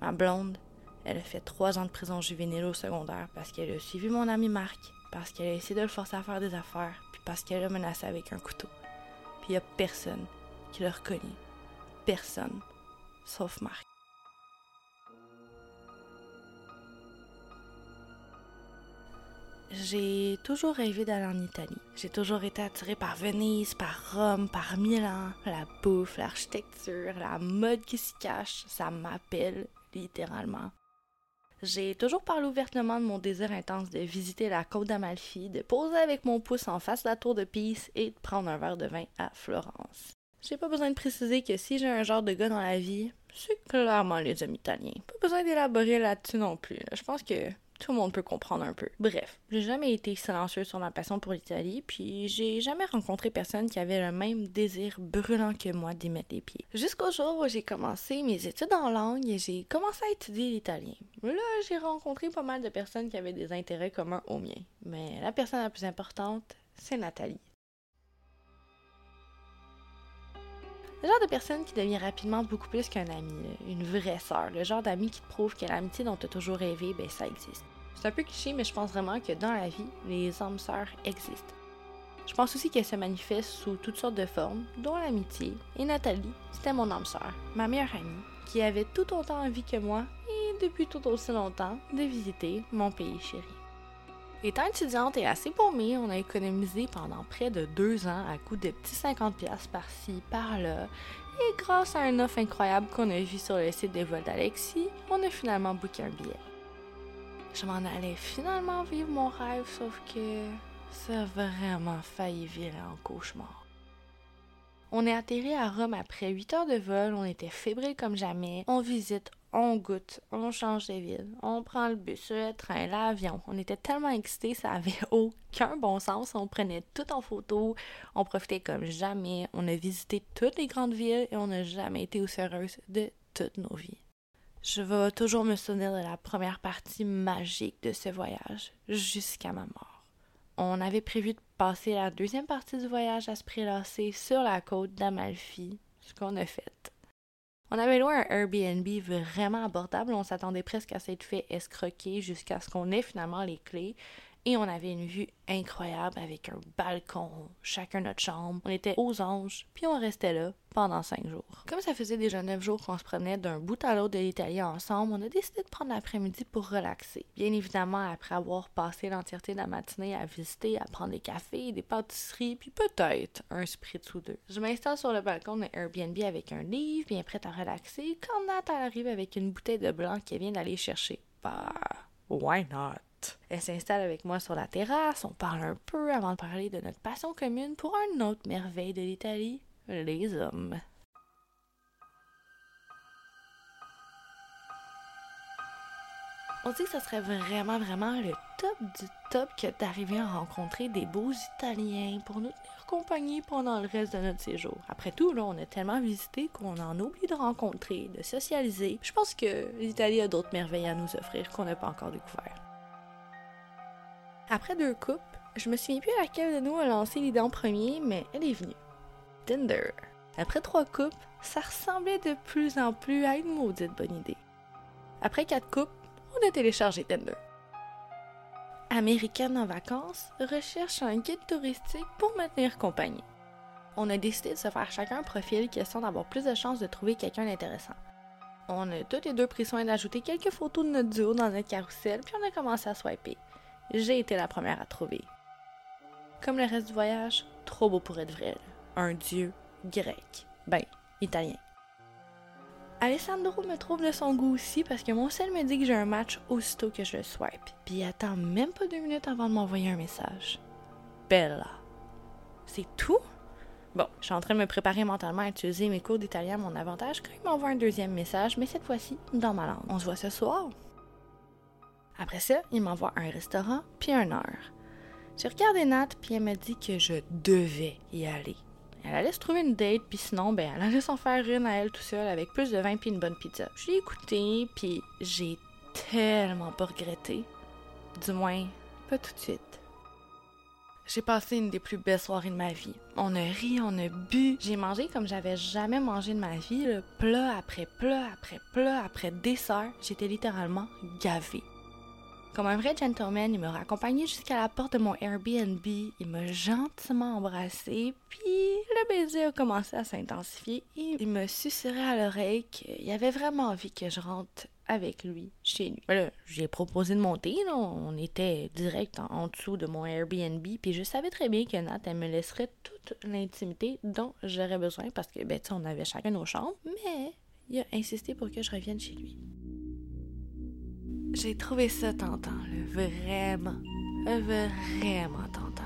Ma blonde, elle a fait trois ans de prison juvénile au secondaire parce qu'elle a suivi mon ami Marc, parce qu'elle a essayé de le forcer à faire des affaires, puis parce qu'elle a menacé avec un couteau. Puis il a personne qui l'a reconnu. Personne. Sauf Marc. J'ai toujours rêvé d'aller en Italie. J'ai toujours été attirée par Venise, par Rome, par Milan. La bouffe, l'architecture, la mode qui s'y cache, ça m'appelle littéralement. J'ai toujours parlé ouvertement de mon désir intense de visiter la côte d'Amalfi, de poser avec mon pouce en face de la tour de Pise et de prendre un verre de vin à Florence. J'ai pas besoin de préciser que si j'ai un genre de gars dans la vie, c'est clairement les hommes italiens. Pas besoin d'élaborer là-dessus non plus. Je pense que tout le monde peut comprendre un peu. Bref, j'ai jamais été silencieuse sur ma passion pour l'Italie, puis j'ai jamais rencontré personne qui avait le même désir brûlant que moi d'y mettre les pieds. Jusqu'au jour où j'ai commencé mes études en langue et j'ai commencé à étudier l'italien. Là, j'ai rencontré pas mal de personnes qui avaient des intérêts communs aux miens. Mais la personne la plus importante, c'est Nathalie. Le genre de personne qui devient rapidement beaucoup plus qu'un ami, une vraie sœur, le genre d'ami qui te prouve que l'amitié dont tu as toujours rêvé, ben ça existe. C'est un peu cliché, mais je pense vraiment que dans la vie, les âmes sœurs existent. Je pense aussi qu'elle se manifeste sous toutes sortes de formes, dont l'amitié. Et Nathalie, c'était mon âme sœur, ma meilleure amie, qui avait tout autant envie que moi, et depuis tout aussi longtemps, de visiter mon pays chéri. Étant étudiante et assez paumée, on a économisé pendant près de deux ans à coup de petits 50$ par-ci, par-là. Et grâce à un offre incroyable qu'on a vu sur le site des vols d'Alexis, on a finalement booké un billet. Je m'en allais finalement vivre mon rêve, sauf que ça a vraiment failli virer en cauchemar. On est atterri à Rome après 8 heures de vol, on était fébrile comme jamais, on visite, on goûte, on change de ville, on prend le bus, le train, l'avion. On était tellement excités, ça avait aucun bon sens. On prenait tout en photo, on profitait comme jamais, on a visité toutes les grandes villes et on n'a jamais été aussi heureuse de toutes nos vies. Je vais toujours me souvenir de la première partie magique de ce voyage, jusqu'à ma mort. On avait prévu de passer la deuxième partie du voyage à se prélasser sur la côte d'Amalfi, ce qu'on a fait. On avait loué un Airbnb vraiment abordable. On s'attendait presque à s'être fait escroquer jusqu'à ce qu'on ait finalement les clés et on avait une vue incroyable avec un balcon, chacun notre chambre. On était aux anges, puis on restait là pendant cinq jours. Comme ça faisait déjà neuf jours qu'on se promenait d'un bout à l'autre de l'Italie ensemble, on a décidé de prendre l'après-midi pour relaxer. Bien évidemment, après avoir passé l'entièreté de la matinée à visiter, à prendre des cafés, des pâtisseries, puis peut-être un spritz ou deux. Je m'installe sur le balcon de Airbnb avec un livre, bien prête à relaxer, quand Nat arrive avec une bouteille de blanc qu'elle vient d'aller chercher. Bah, why not? Elle s'installe avec moi sur la terrasse, on parle un peu avant de parler de notre passion commune pour une autre merveille de l'Italie, les hommes. On dit que ce serait vraiment, vraiment le top du top que d'arriver à rencontrer des beaux Italiens pour nous tenir compagnie pendant le reste de notre séjour. Après tout, là, on a tellement visité qu'on en oublie de rencontrer, de socialiser. Je pense que l'Italie a d'autres merveilles à nous offrir qu'on n'a pas encore découvert. Après deux coupes, je me souviens plus à laquelle de nous a lancé l'idée en premier, mais elle est venue. Tinder. Après trois coupes, ça ressemblait de plus en plus à une maudite bonne idée. Après quatre coupes, on a téléchargé Tinder. Américaine en vacances recherche un guide touristique pour me tenir compagnie. On a décidé de se faire chacun un profil question d'avoir plus de chances de trouver quelqu'un d'intéressant. On a tous les deux pris soin d'ajouter quelques photos de notre duo dans notre carrousel, puis on a commencé à swiper j'ai été la première à trouver. Comme le reste du voyage, trop beau pour être vrai. Un dieu grec. Ben, italien. Alessandro me trouve de son goût aussi parce que mon sel me dit que j'ai un match aussitôt que je le swipe. Puis il attend même pas deux minutes avant de m'envoyer un message. Bella. C'est tout? Bon, je suis en train de me préparer mentalement à utiliser mes cours d'italien à mon avantage quand il m'envoie un deuxième message, mais cette fois-ci dans ma langue. On se voit ce soir? Après ça, il m'envoie un restaurant puis un heure. J'ai regardé Nat puis elle m'a dit que je devais y aller. Elle allait se trouver une date puis sinon ben elle allait s'en faire une à elle tout seule avec plus de vin puis une bonne pizza. J'ai écouté puis j'ai tellement pas regretté. Du moins, pas tout de suite. J'ai passé une des plus belles soirées de ma vie. On a ri, on a bu. J'ai mangé comme j'avais jamais mangé de ma vie, plat après plat après plat après dessert. J'étais littéralement gavée. Comme un vrai gentleman, il m'a raccompagné jusqu'à la porte de mon Airbnb, il m'a gentiment embrassé, puis le baiser a commencé à s'intensifier et il me susurrait à l'oreille qu'il avait vraiment envie que je rentre avec lui chez lui. Là, j'ai proposé de monter, on était direct en, dessous de mon Airbnb, puis je savais très bien que Nat, elle me laisserait toute l'intimité dont j'aurais besoin parce que, ben, on avait chacun nos chambres, mais il a insisté pour que je revienne chez lui. J'ai trouvé ça tentant, là. Vraiment, vraiment tentant.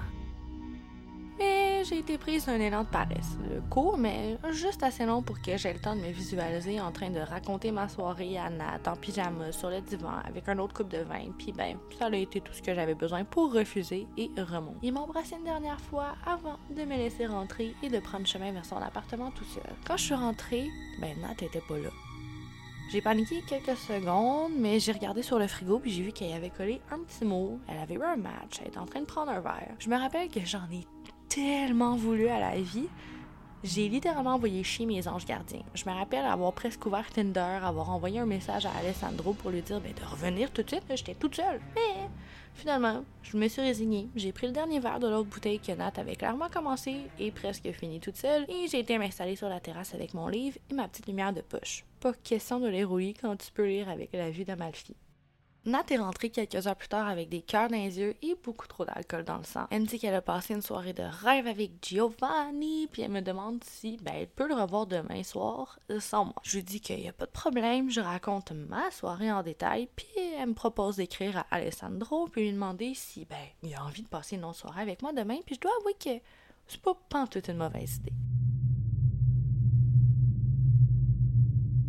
Mais j'ai été prise d'un élan de paresse. Court, mais juste assez long pour que j'aie le temps de me visualiser en train de raconter ma soirée à Nat en pyjama sur le divan avec un autre coupe de vin. Puis ben, ça a été tout ce que j'avais besoin pour refuser et remonter. Il m'a embrassé une dernière fois avant de me laisser rentrer et de prendre chemin vers son appartement tout seul. Quand je suis rentrée, ben Nat était pas là. J'ai paniqué quelques secondes, mais j'ai regardé sur le frigo puis j'ai vu qu'elle avait collé un petit mot. Elle avait eu un match, elle était en train de prendre un verre. Je me rappelle que j'en ai tellement voulu à la vie. J'ai littéralement envoyé chier mes anges gardiens. Je me rappelle avoir presque ouvert Tinder, avoir envoyé un message à Alessandro pour lui dire ben, de revenir tout de suite, j'étais toute seule. Mais finalement, je me suis résignée. J'ai pris le dernier verre de l'autre bouteille que Nat avait clairement commencé et presque fini toute seule, et j'ai été m'installer sur la terrasse avec mon livre et ma petite lumière de poche. Pas question de les rouler quand tu peux lire avec la vue de Malfi. Nat est rentrée quelques heures plus tard avec des cœurs dans les yeux et beaucoup trop d'alcool dans le sang. Elle me dit qu'elle a passé une soirée de rêve avec Giovanni, puis elle me demande si ben, elle peut le revoir demain soir sans moi. Je lui dis qu'il n'y a pas de problème, je raconte ma soirée en détail, puis elle me propose d'écrire à Alessandro, puis lui demander si ben, il a envie de passer une autre soirée avec moi demain, puis je dois avouer que c'est pas toute une mauvaise idée.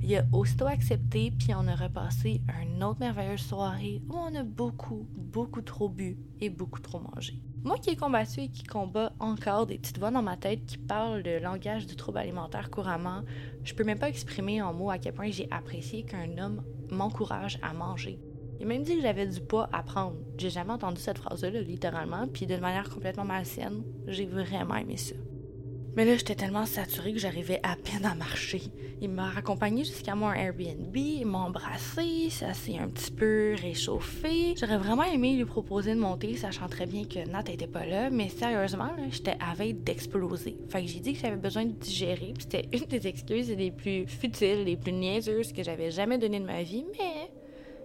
Il a aussitôt accepté, puis on a repassé une autre merveilleuse soirée où on a beaucoup, beaucoup trop bu et beaucoup trop mangé. Moi qui ai combattu et qui combat encore des petites voix dans ma tête qui parlent le langage du trouble alimentaire couramment, je peux même pas exprimer en mots à quel point j'ai apprécié qu'un homme m'encourage à manger. Il m'a même dit que j'avais du poids à prendre. J'ai jamais entendu cette phrase-là, littéralement, puis d'une manière complètement malsaine. J'ai vraiment aimé ça. Mais là, j'étais tellement saturée que j'arrivais à peine à marcher. Il m'a raccompagné jusqu'à mon Airbnb, il m'a embrassé, ça s'est un petit peu réchauffé. J'aurais vraiment aimé lui proposer de monter, sachant très bien que Nat était pas là, mais sérieusement, j'étais à veille d'exploser. Fait que j'ai dit que j'avais besoin de digérer, puis c'était une des excuses les plus futiles, les plus niaiseuses que j'avais jamais données de ma vie, mais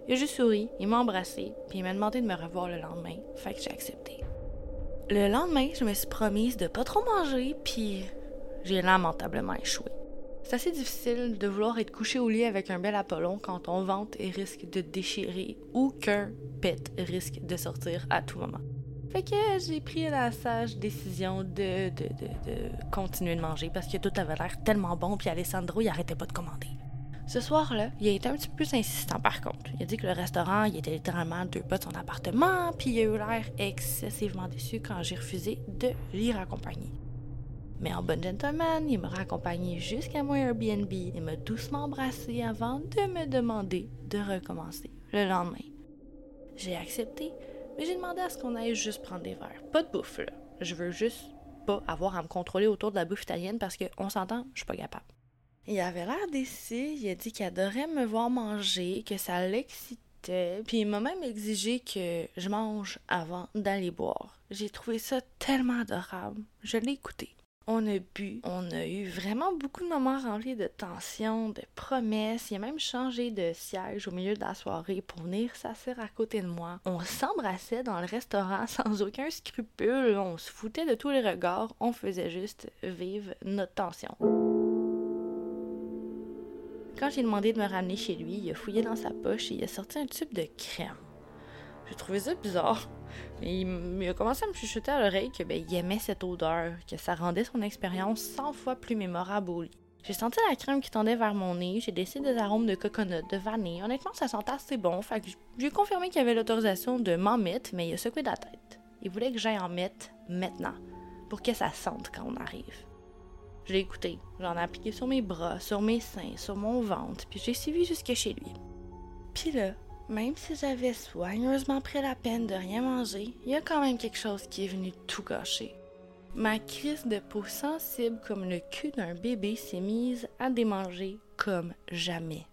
il a juste souri, il m'a embrassé, puis il m'a demandé de me revoir le lendemain. Fait que j'ai accepté. Le lendemain, je me suis promise de pas trop manger, puis j'ai lamentablement échoué. C'est assez difficile de vouloir être couché au lit avec un bel Apollon quand ton ventre risque de déchirer ou qu'un pet risque de sortir à tout moment. Fait que j'ai pris la sage décision de, de, de, de continuer de manger parce que tout avait l'air tellement bon, puis Alessandro, il arrêtait pas de commander. Ce soir-là, il a été un petit peu plus insistant par contre. Il a dit que le restaurant, il était littéralement deux pas de son appartement, puis il a eu l'air excessivement déçu quand j'ai refusé de l'y raccompagner. Mais en bon gentleman, il m'a raccompagné jusqu'à mon Airbnb et m'a doucement embrassé avant de me demander de recommencer le lendemain. J'ai accepté, mais j'ai demandé à ce qu'on aille juste prendre des verres. Pas de bouffe, là. Je veux juste pas avoir à me contrôler autour de la bouffe italienne parce qu'on s'entend, je suis pas capable. Il avait l'air déçu, il a dit qu'il adorait me voir manger, que ça l'excitait, puis il m'a même exigé que je mange avant d'aller boire. J'ai trouvé ça tellement adorable. Je l'ai écouté. On a bu, on a eu vraiment beaucoup de moments remplis de tension, de promesses. Il a même changé de siège au milieu de la soirée pour venir s'asseoir à côté de moi. On s'embrassait dans le restaurant sans aucun scrupule. On se foutait de tous les regards. On faisait juste vivre notre tension. Quand j'ai demandé de me ramener chez lui, il a fouillé dans sa poche et il a sorti un tube de crème. J'ai trouvé ça bizarre. Mais il, a commencé à me chuchoter à l'oreille que ben, il aimait cette odeur, que ça rendait son expérience 100 fois plus mémorable au lit. J'ai senti la crème qui tendait vers mon nez, j'ai décidé des arômes de coconut, de vanille. Honnêtement, ça sentait assez bon, fait que j'ai confirmé qu'il avait l'autorisation de m'en mettre, mais il a secoué la tête. Il voulait que j'aille en mettre maintenant, pour que ça sente quand on arrive. Je l'ai écouté. J'en ai appliqué sur mes bras, sur mes seins, sur mon ventre, puis j'ai suivi jusque chez lui. Puis là, même si j'avais soigneusement pris la peine de rien manger, il y a quand même quelque chose qui est venu tout gâcher. Ma crise de peau sensible comme le cul d'un bébé s'est mise à démanger comme jamais.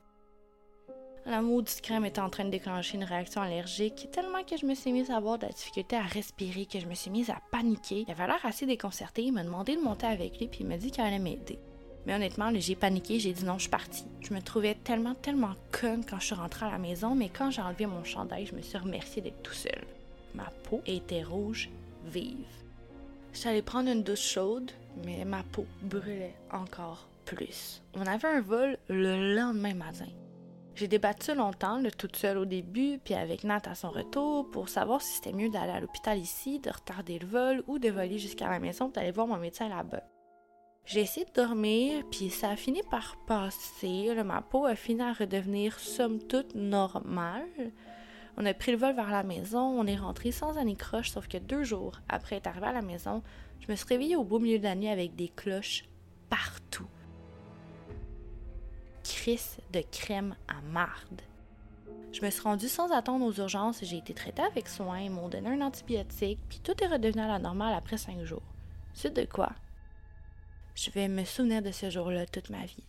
La maudite crème était en train de déclencher une réaction allergique, tellement que je me suis mise à avoir de la difficulté à respirer, que je me suis mise à paniquer. Il avait l'air assez déconcerté, il m'a demandé de monter avec lui, puis il m'a dit qu'il allait m'aider. Mais honnêtement, j'ai paniqué, j'ai dit non, je suis partie. Je me trouvais tellement, tellement conne quand je suis rentrée à la maison, mais quand j'ai enlevé mon chandail, je me suis remerciée d'être tout seul. Ma peau était rouge vive. J'allais prendre une douche chaude, mais ma peau brûlait encore plus. On avait un vol le lendemain matin. J'ai débattu longtemps, le toute seule au début, puis avec Nat à son retour, pour savoir si c'était mieux d'aller à l'hôpital ici, de retarder le vol ou de voler jusqu'à la maison d'aller voir mon médecin là-bas. J'ai essayé de dormir, puis ça a fini par passer. ma peau a fini à redevenir somme toute normale. On a pris le vol vers la maison, on est rentré sans anicroche, sauf que deux jours après être arrivé à la maison, je me suis réveillée au beau milieu de la nuit avec des cloches partout de crème à marde. Je me suis rendue sans attendre aux urgences et j'ai été traitée avec soin, ils m'ont donné un antibiotique, puis tout est redevenu à la normale après cinq jours. Suite de quoi? Je vais me souvenir de ce jour-là toute ma vie.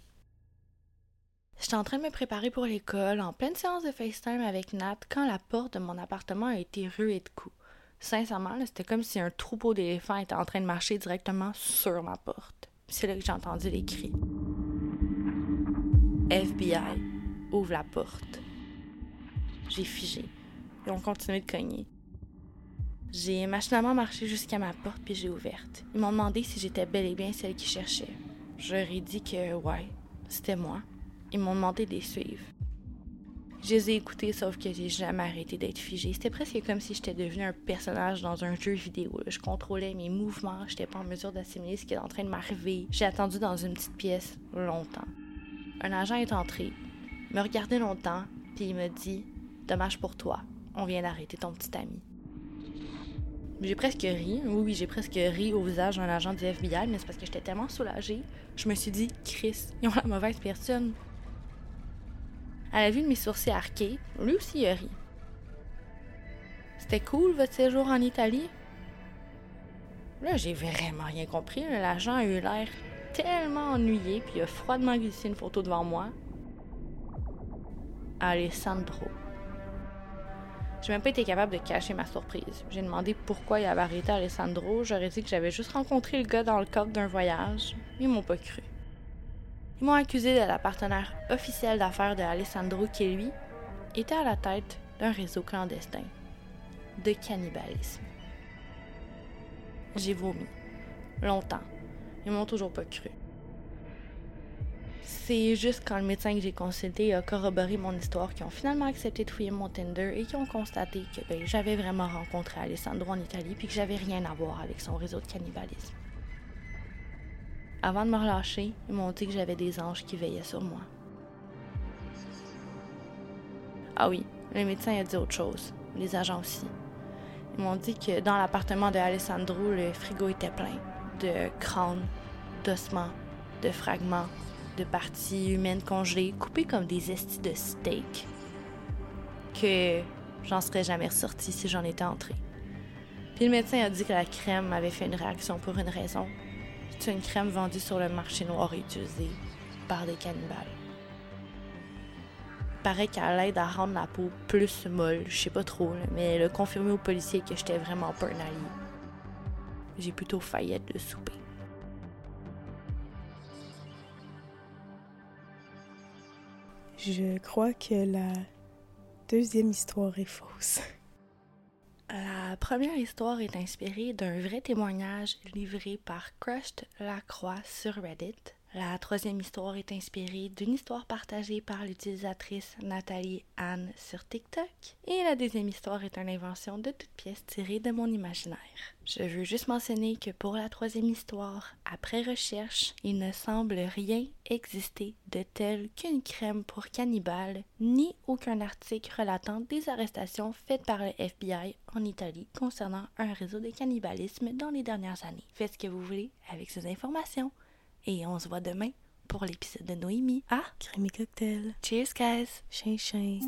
J'étais en train de me préparer pour l'école, en pleine séance de FaceTime avec Nat, quand la porte de mon appartement a été ruée de coups. Sincèrement, c'était comme si un troupeau d'éléphants était en train de marcher directement sur ma porte. C'est là que j'ai entendu les cris. FBI, ouvre la porte. J'ai figé. Ils ont continué de cogner. J'ai machinalement marché jusqu'à ma porte puis j'ai ouverte. Ils m'ont demandé si j'étais bel et bien celle qui cherchait. Je leur ai dit que ouais, c'était moi. Ils m'ont demandé de les suivre. Je les ai écoutés, sauf que j'ai jamais arrêté d'être figée. C'était presque comme si j'étais devenue un personnage dans un jeu vidéo. Je contrôlais mes mouvements, j'étais pas en mesure d'assimiler ce qui est en train de m'arriver. J'ai attendu dans une petite pièce longtemps. Un agent est entré, me regardait longtemps, puis il me dit Dommage pour toi, on vient d'arrêter ton petit ami. J'ai presque ri, oui, j'ai presque ri au visage d'un agent du FBI, mais c'est parce que j'étais tellement soulagée. Je me suis dit, Chris, ils ont la mauvaise personne. À la vue de mes sourcils arqués, lui aussi a ri. C'était cool votre séjour en Italie? Là, j'ai vraiment rien compris. L'agent a eu l'air tellement ennuyé, puis il a froidement glissé une photo devant moi. Alessandro. J'ai même pas été capable de cacher ma surprise. J'ai demandé pourquoi il avait arrêté Alessandro. J'aurais dit que j'avais juste rencontré le gars dans le cadre d'un voyage. Ils m'ont pas cru. Ils m'ont accusé de la partenaire officielle d'affaires de Alessandro qui, lui, était à la tête d'un réseau clandestin de cannibalisme. J'ai vomi. Longtemps. Ils m'ont toujours pas cru. C'est juste quand le médecin que j'ai consulté a corroboré mon histoire qu'ils ont finalement accepté de fouiller mon Tinder et qui ont constaté que ben, j'avais vraiment rencontré Alessandro en Italie puis que j'avais rien à voir avec son réseau de cannibalisme. Avant de me relâcher, ils m'ont dit que j'avais des anges qui veillaient sur moi. Ah oui, le médecin a dit autre chose, les agents aussi. Ils m'ont dit que dans l'appartement de Alessandro, le frigo était plein de crânes, d'ossements, de fragments, de parties humaines congelées, coupées comme des estis de steak. Que j'en serais jamais ressortie si j'en étais entrée. Puis le médecin a dit que la crème avait fait une réaction pour une raison. C'est une crème vendue sur le marché noir et utilisée par des cannibales. Paraît qu'elle aide à rendre la peau plus molle, je sais pas trop, mais elle a confirmé aux policiers que j'étais vraiment pas un allié. J'ai plutôt failli être le souper. Je crois que la deuxième histoire est fausse. La première histoire est inspirée d'un vrai témoignage livré par Crushed Lacroix sur Reddit. La troisième histoire est inspirée d'une histoire partagée par l'utilisatrice Nathalie Anne sur TikTok. Et la deuxième histoire est une invention de toute pièce tirée de mon imaginaire. Je veux juste mentionner que pour la troisième histoire, après recherche, il ne semble rien exister de tel qu'une crème pour cannibales, ni aucun article relatant des arrestations faites par le FBI en Italie concernant un réseau de cannibalisme dans les dernières années. Faites ce que vous voulez avec ces informations. Et on se voit demain pour l'épisode de Noémie. Ah, Crémy cocktail. cheers guys! Chien chien.